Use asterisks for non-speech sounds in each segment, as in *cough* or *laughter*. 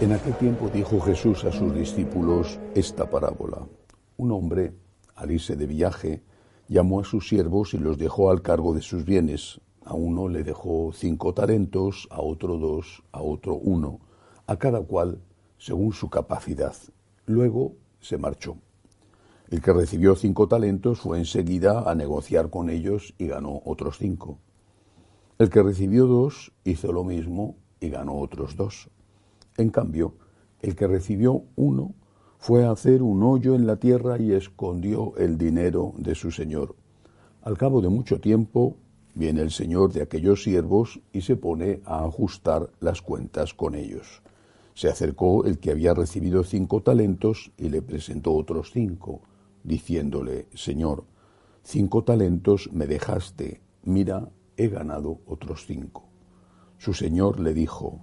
En aquel tiempo dijo Jesús a sus discípulos esta parábola. Un hombre, al irse de viaje, llamó a sus siervos y los dejó al cargo de sus bienes. A uno le dejó cinco talentos, a otro dos, a otro uno, a cada cual según su capacidad. Luego se marchó. El que recibió cinco talentos fue enseguida a negociar con ellos y ganó otros cinco. El que recibió dos hizo lo mismo y ganó otros dos. En cambio, el que recibió uno fue a hacer un hoyo en la tierra y escondió el dinero de su señor. Al cabo de mucho tiempo viene el señor de aquellos siervos y se pone a ajustar las cuentas con ellos. Se acercó el que había recibido cinco talentos y le presentó otros cinco, diciéndole, Señor, cinco talentos me dejaste, mira, he ganado otros cinco. Su señor le dijo,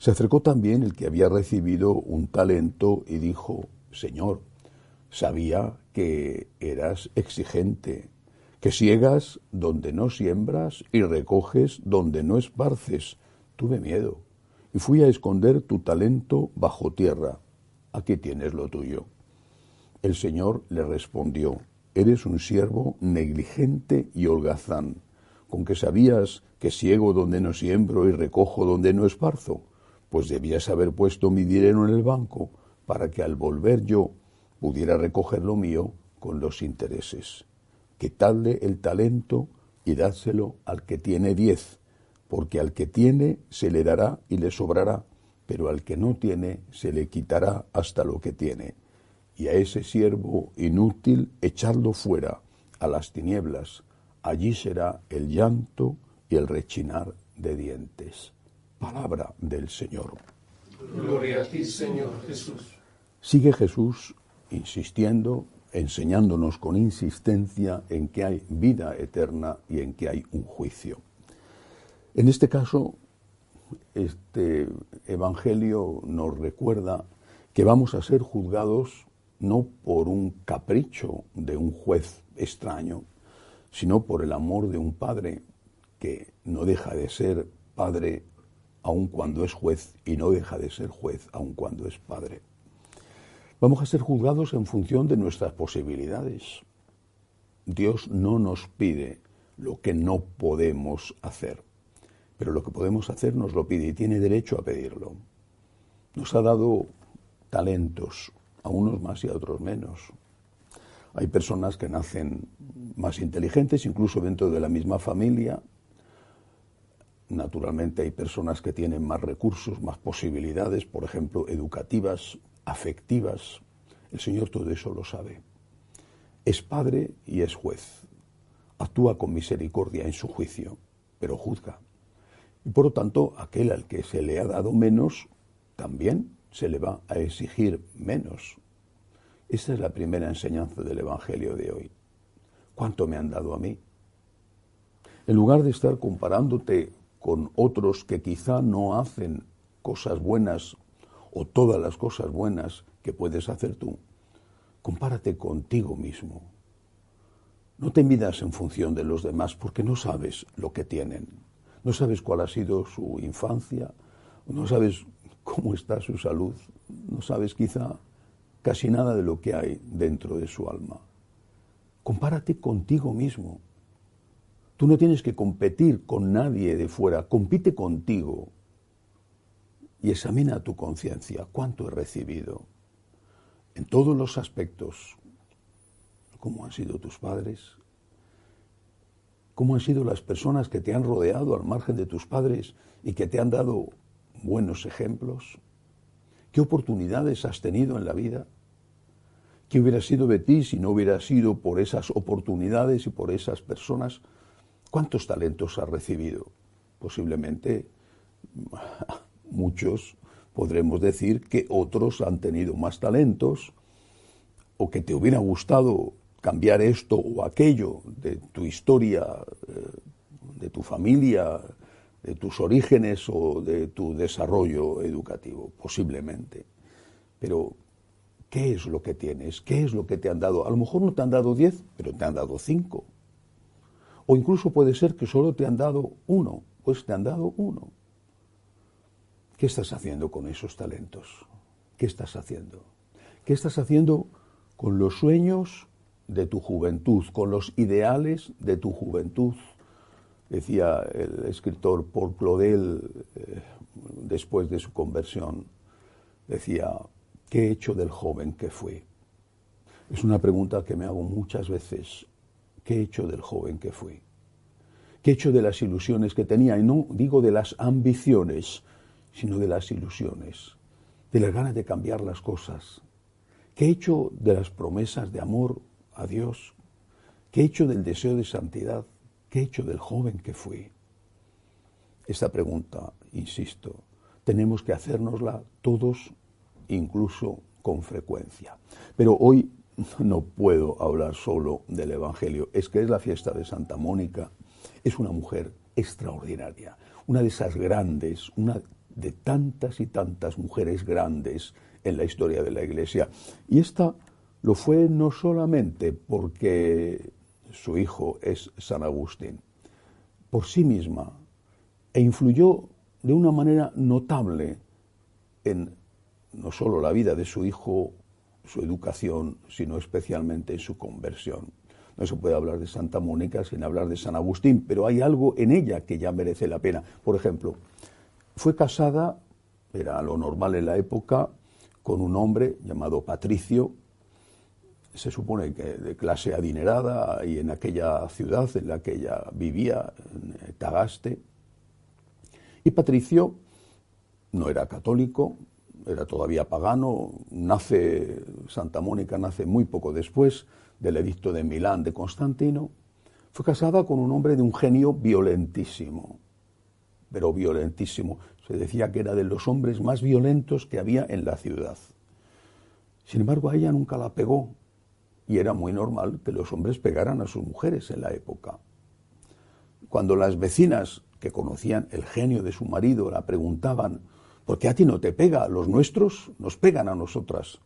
Se acercó también el que había recibido un talento y dijo, Señor, sabía que eras exigente, que ciegas donde no siembras y recoges donde no esparces. Tuve miedo y fui a esconder tu talento bajo tierra. Aquí tienes lo tuyo. El Señor le respondió, Eres un siervo negligente y holgazán, con que sabías que ciego donde no siembro y recojo donde no esparzo pues debías haber puesto mi dinero en el banco para que al volver yo pudiera recoger lo mío con los intereses. Quitadle el talento y dádselo al que tiene diez, porque al que tiene se le dará y le sobrará, pero al que no tiene se le quitará hasta lo que tiene. Y a ese siervo inútil echadlo fuera, a las tinieblas, allí será el llanto y el rechinar de dientes palabra del Señor. Gloria a ti, Señor Jesús. Sigue Jesús insistiendo, enseñándonos con insistencia en que hay vida eterna y en que hay un juicio. En este caso, este Evangelio nos recuerda que vamos a ser juzgados no por un capricho de un juez extraño, sino por el amor de un padre que no deja de ser padre aun cuando es juez y no deja de ser juez aun cuando es padre. Vamos a ser juzgados en función de nuestras posibilidades. Dios no nos pide lo que no podemos hacer, pero lo que podemos hacer nos lo pide y tiene derecho a pedirlo. Nos ha dado talentos, a unos más y a otros menos. Hay personas que nacen más inteligentes, incluso dentro de la misma familia, Naturalmente hay personas que tienen más recursos, más posibilidades, por ejemplo, educativas, afectivas. El Señor todo eso lo sabe. Es Padre y es juez. Actúa con misericordia en su juicio, pero juzga. Y por lo tanto, aquel al que se le ha dado menos, también se le va a exigir menos. Esta es la primera enseñanza del Evangelio de hoy. ¿Cuánto me han dado a mí? En lugar de estar comparándote con otros que quizá no hacen cosas buenas o todas las cosas buenas que puedes hacer tú. Compárate contigo mismo. No te midas en función de los demás porque no sabes lo que tienen. No sabes cuál ha sido su infancia, no sabes cómo está su salud, no sabes quizá casi nada de lo que hay dentro de su alma. Compárate contigo mismo. Tú no tienes que competir con nadie de fuera, compite contigo y examina tu conciencia. ¿Cuánto he recibido? En todos los aspectos. ¿Cómo han sido tus padres? ¿Cómo han sido las personas que te han rodeado al margen de tus padres y que te han dado buenos ejemplos? ¿Qué oportunidades has tenido en la vida? ¿Qué hubiera sido de ti si no hubiera sido por esas oportunidades y por esas personas? ¿Cuántos talentos ha recibido? Posiblemente *laughs* muchos podremos decir que otros han tenido más talentos o que te hubiera gustado cambiar esto o aquello de tu historia, eh, de tu familia, de tus orígenes o de tu desarrollo educativo, posiblemente. Pero, ¿qué es lo que tienes? ¿Qué es lo que te han dado? A lo mejor no te han dado diez, pero te han dado cinco. O incluso puede ser que solo te han dado uno, pues te han dado uno. ¿Qué estás haciendo con esos talentos? ¿Qué estás haciendo? ¿Qué estás haciendo con los sueños de tu juventud, con los ideales de tu juventud? Decía el escritor Paul Claudel eh, después de su conversión, decía, ¿qué he hecho del joven que fui? Es una pregunta que me hago muchas veces. ¿Qué he hecho del joven que fui? ¿Qué he hecho de las ilusiones que tenía? Y no digo de las ambiciones, sino de las ilusiones, de las ganas de cambiar las cosas. ¿Qué he hecho de las promesas de amor a Dios? ¿Qué he hecho del deseo de santidad? ¿Qué he hecho del joven que fui? Esta pregunta, insisto, tenemos que hacérnosla todos, incluso con frecuencia. Pero hoy no puedo hablar solo del Evangelio. Es que es la fiesta de Santa Mónica. Es una mujer extraordinaria, una de esas grandes, una de tantas y tantas mujeres grandes en la historia de la Iglesia. Y esta lo fue no solamente porque su hijo es San Agustín, por sí misma, e influyó de una manera notable en no solo la vida de su hijo, su educación, sino especialmente en su conversión. No se puede hablar de Santa Mónica sin hablar de San Agustín, pero hay algo en ella que ya merece la pena. Por ejemplo, fue casada, era lo normal en la época, con un hombre llamado Patricio, se supone que de clase adinerada y en aquella ciudad en la que ella vivía, en Tagaste. Y Patricio no era católico, era todavía pagano, nace, Santa Mónica nace muy poco después del edicto de Milán de Constantino, fue casada con un hombre de un genio violentísimo, pero violentísimo. Se decía que era de los hombres más violentos que había en la ciudad. Sin embargo, a ella nunca la pegó, y era muy normal que los hombres pegaran a sus mujeres en la época. Cuando las vecinas que conocían el genio de su marido la preguntaban, ¿por qué a ti no te pega? Los nuestros nos pegan a nosotras.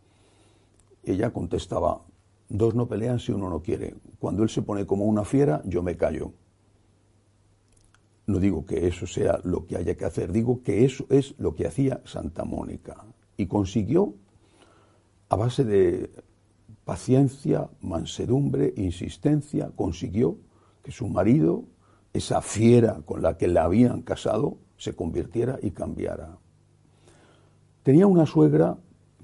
Ella contestaba, dos no pelean si uno no quiere. Cuando él se pone como una fiera, yo me callo. No digo que eso sea lo que haya que hacer, digo que eso es lo que hacía Santa Mónica. Y consiguió, a base de paciencia, mansedumbre, insistencia, consiguió que su marido, esa fiera con la que la habían casado, se convirtiera y cambiara. Tenía una suegra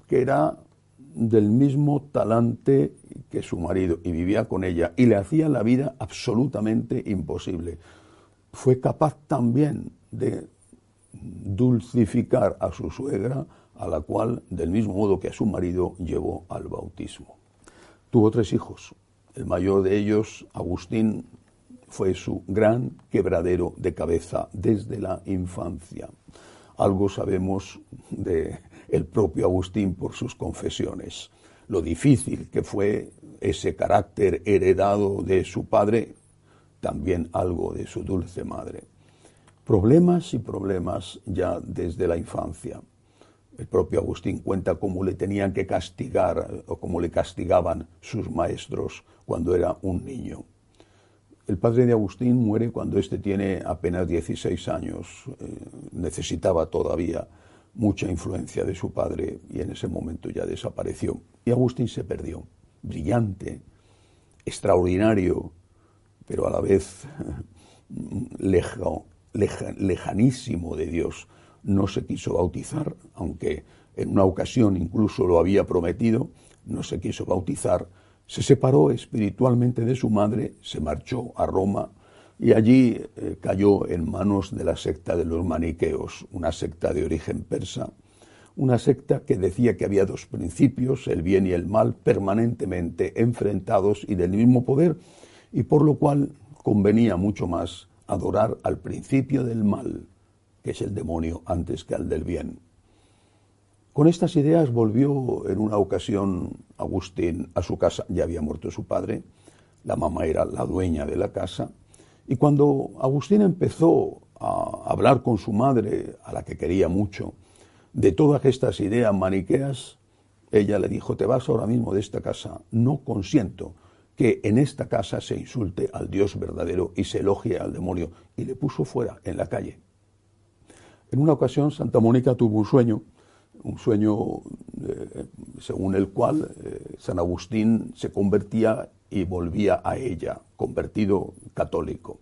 que era del mismo talante que su marido y vivía con ella y le hacía la vida absolutamente imposible fue capaz también de dulcificar a su suegra, a la cual, del mismo modo que a su marido, llevó al bautismo. Tuvo tres hijos. El mayor de ellos, Agustín, fue su gran quebradero de cabeza desde la infancia. Algo sabemos de el propio Agustín por sus confesiones. Lo difícil que fue ese carácter heredado de su padre también algo de su dulce madre. Problemas y problemas ya desde la infancia. El propio Agustín cuenta cómo le tenían que castigar o cómo le castigaban sus maestros cuando era un niño. El padre de Agustín muere cuando éste tiene apenas 16 años. Eh, necesitaba todavía mucha influencia de su padre y en ese momento ya desapareció. Y Agustín se perdió. Brillante, extraordinario, pero a la vez *laughs* lejanísimo de Dios. No se quiso bautizar, aunque en una ocasión incluso lo había prometido, no se quiso bautizar, se separó espiritualmente de su madre, se marchó a Roma y allí eh, cayó en manos de la secta de los maniqueos, una secta de origen persa, una secta que decía que había dos principios, el bien y el mal, permanentemente enfrentados y del mismo poder, y por lo cual convenía mucho más adorar al principio del mal, que es el demonio, antes que al del bien. Con estas ideas volvió en una ocasión Agustín a su casa, ya había muerto su padre, la mamá era la dueña de la casa, y cuando Agustín empezó a hablar con su madre, a la que quería mucho, de todas estas ideas maniqueas, ella le dijo, te vas ahora mismo de esta casa, no consiento que en esta casa se insulte al Dios verdadero y se elogie al demonio, y le puso fuera, en la calle. En una ocasión Santa Mónica tuvo un sueño, un sueño eh, según el cual eh, San Agustín se convertía y volvía a ella, convertido católico.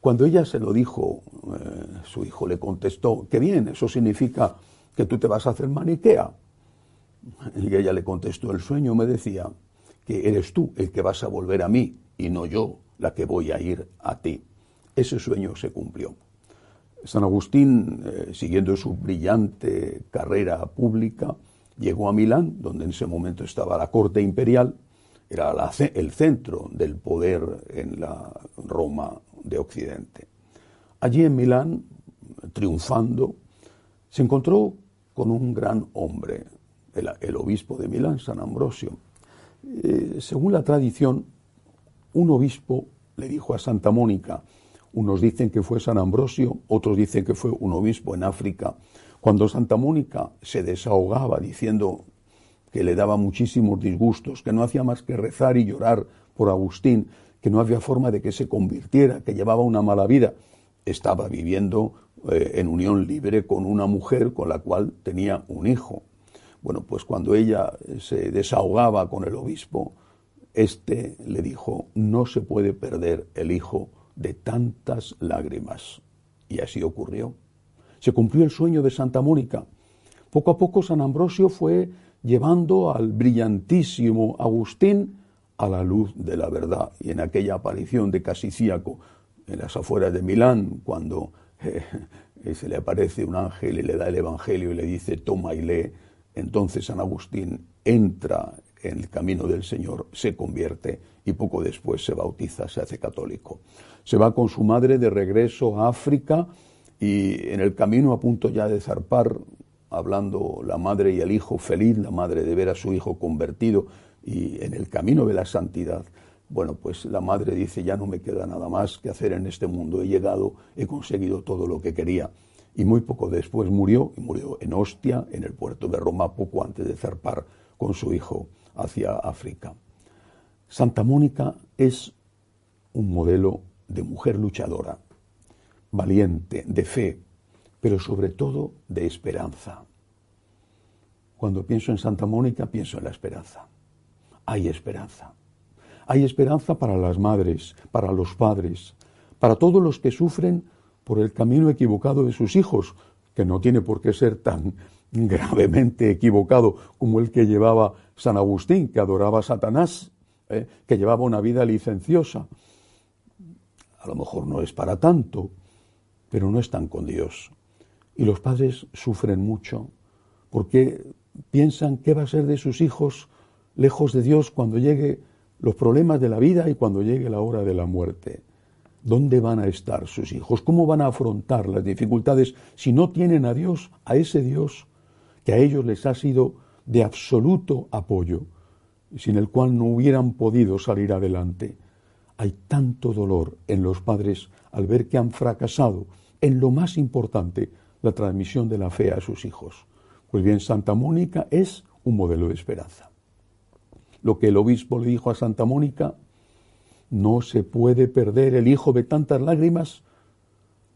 Cuando ella se lo dijo, eh, su hijo le contestó, que bien, eso significa que tú te vas a hacer maniquea. Y ella le contestó, el sueño me decía que eres tú el que vas a volver a mí y no yo la que voy a ir a ti. Ese sueño se cumplió. San Agustín, eh, siguiendo su brillante carrera pública, llegó a Milán, donde en ese momento estaba la corte imperial, era el centro del poder en la Roma de Occidente. Allí en Milán, triunfando, se encontró con un gran hombre, el, obispo de Milán, San Ambrosio. Eh, según la tradición, un obispo le dijo a Santa Mónica, unos dicen que fue San Ambrosio, otros dicen que fue un obispo en África. Cuando Santa Mónica se desahogaba diciendo que le daba muchísimos disgustos, que no hacía más que rezar y llorar por Agustín, que no había forma de que se convirtiera, que llevaba una mala vida, estaba viviendo eh, en unión libre con una mujer con la cual tenía un hijo. Bueno, pues cuando ella se desahogaba con el obispo, éste le dijo, no se puede perder el hijo de tantas lágrimas. Y así ocurrió. Se cumplió el sueño de Santa Mónica. Poco a poco San Ambrosio fue llevando al brillantísimo Agustín a la luz de la verdad. Y en aquella aparición de Casicíaco, en las afueras de Milán, cuando eh, *laughs* se le aparece un ángel y le da el Evangelio y le dice, toma y lee, entonces San Agustín entra en el camino del Señor, se convierte y poco después se bautiza, se hace católico. Se va con su madre de regreso a África y en el camino a punto ya de zarpar, hablando la madre y el hijo feliz, la madre de ver a su hijo convertido y en el camino de la santidad, bueno, pues la madre dice, ya no me queda nada más que hacer en este mundo, he llegado, he conseguido todo lo que quería. Y muy poco después murió, y murió en Ostia, en el puerto de Roma, poco antes de zarpar con su hijo hacia África. Santa Mónica es un modelo de mujer luchadora, valiente, de fe, pero sobre todo de esperanza. Cuando pienso en Santa Mónica, pienso en la esperanza. Hay esperanza. Hay esperanza para las madres, para los padres, para todos los que sufren por el camino equivocado de sus hijos, que no tiene por qué ser tan *laughs* gravemente equivocado como el que llevaba San Agustín, que adoraba a Satanás, ¿eh? que llevaba una vida licenciosa. A lo mejor no es para tanto, pero no están con Dios. Y los padres sufren mucho porque piensan qué va a ser de sus hijos lejos de Dios cuando llegue los problemas de la vida y cuando llegue la hora de la muerte. ¿Dónde van a estar sus hijos? ¿Cómo van a afrontar las dificultades si no tienen a Dios, a ese Dios que a ellos les ha sido de absoluto apoyo, sin el cual no hubieran podido salir adelante? Hay tanto dolor en los padres al ver que han fracasado en lo más importante, la transmisión de la fe a sus hijos. Pues bien, Santa Mónica es un modelo de esperanza. Lo que el obispo le dijo a Santa Mónica no se puede perder el hijo de tantas lágrimas,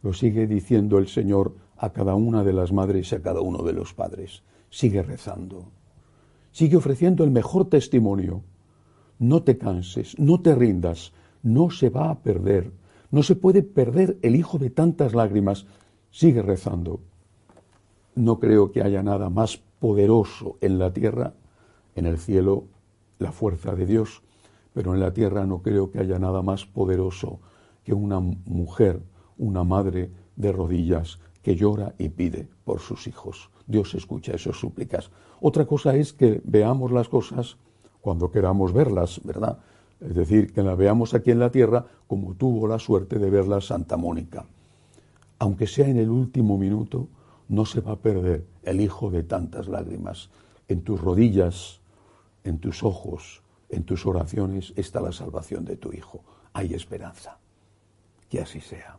lo sigue diciendo el Señor a cada una de las madres y a cada uno de los padres. Sigue rezando, sigue ofreciendo el mejor testimonio. No te canses, no te rindas, no se va a perder, no se puede perder el hijo de tantas lágrimas. Sigue rezando. No creo que haya nada más poderoso en la tierra, en el cielo, la fuerza de Dios pero en la tierra no creo que haya nada más poderoso que una mujer, una madre de rodillas que llora y pide por sus hijos. Dios escucha esas súplicas. Otra cosa es que veamos las cosas cuando queramos verlas, ¿verdad? Es decir, que las veamos aquí en la tierra como tuvo la suerte de verla Santa Mónica. Aunque sea en el último minuto, no se va a perder el hijo de tantas lágrimas. En tus rodillas, en tus ojos, en tus oraciones está la salvación de tu hijo. Hay esperanza. Que así sea.